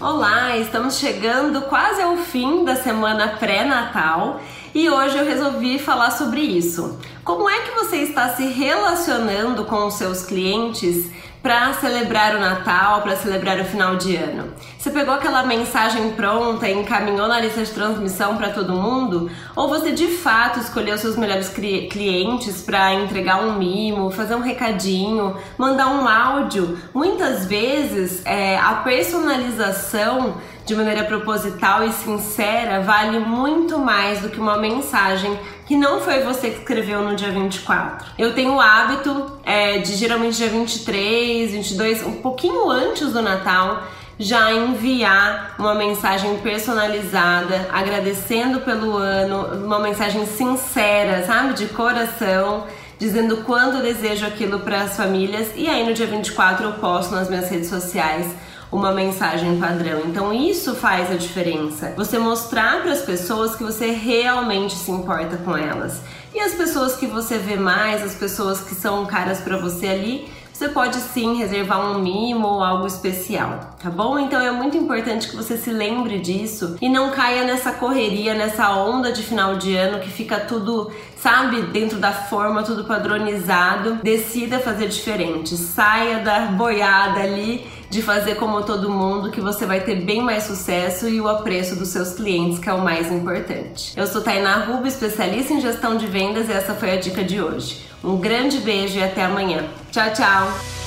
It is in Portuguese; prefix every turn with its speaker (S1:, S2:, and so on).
S1: Olá, estamos chegando quase ao fim da semana pré-natal e hoje eu resolvi falar sobre isso. Como é que você está se relacionando com os seus clientes para celebrar o Natal, para celebrar o final de ano? Você pegou aquela mensagem pronta e encaminhou na lista de transmissão para todo mundo? Ou você de fato escolheu seus melhores clientes para entregar um mimo, fazer um recadinho, mandar um áudio? Muitas vezes é, a personalização de maneira proposital e sincera vale muito mais do que uma mensagem que não foi você que escreveu no dia 24. Eu tenho o hábito é, de geralmente dia 23, 22, um pouquinho antes do Natal, já enviar uma mensagem personalizada, agradecendo pelo ano, uma mensagem sincera, sabe, de coração, dizendo quando desejo aquilo para as famílias. E aí no dia 24 eu posto nas minhas redes sociais uma mensagem padrão. Então isso faz a diferença. Você mostrar para as pessoas que você realmente se importa com elas. E as pessoas que você vê mais, as pessoas que são caras para você ali, você pode sim reservar um mimo ou algo especial, tá bom? Então é muito importante que você se lembre disso e não caia nessa correria, nessa onda de final de ano que fica tudo, sabe, dentro da forma, tudo padronizado. Decida fazer diferente, saia da boiada ali de fazer como todo mundo, que você vai ter bem mais sucesso e o apreço dos seus clientes, que é o mais importante. Eu sou Tainá Rubo, especialista em gestão de vendas, e essa foi a dica de hoje. Um grande beijo e até amanhã. Tchau, tchau!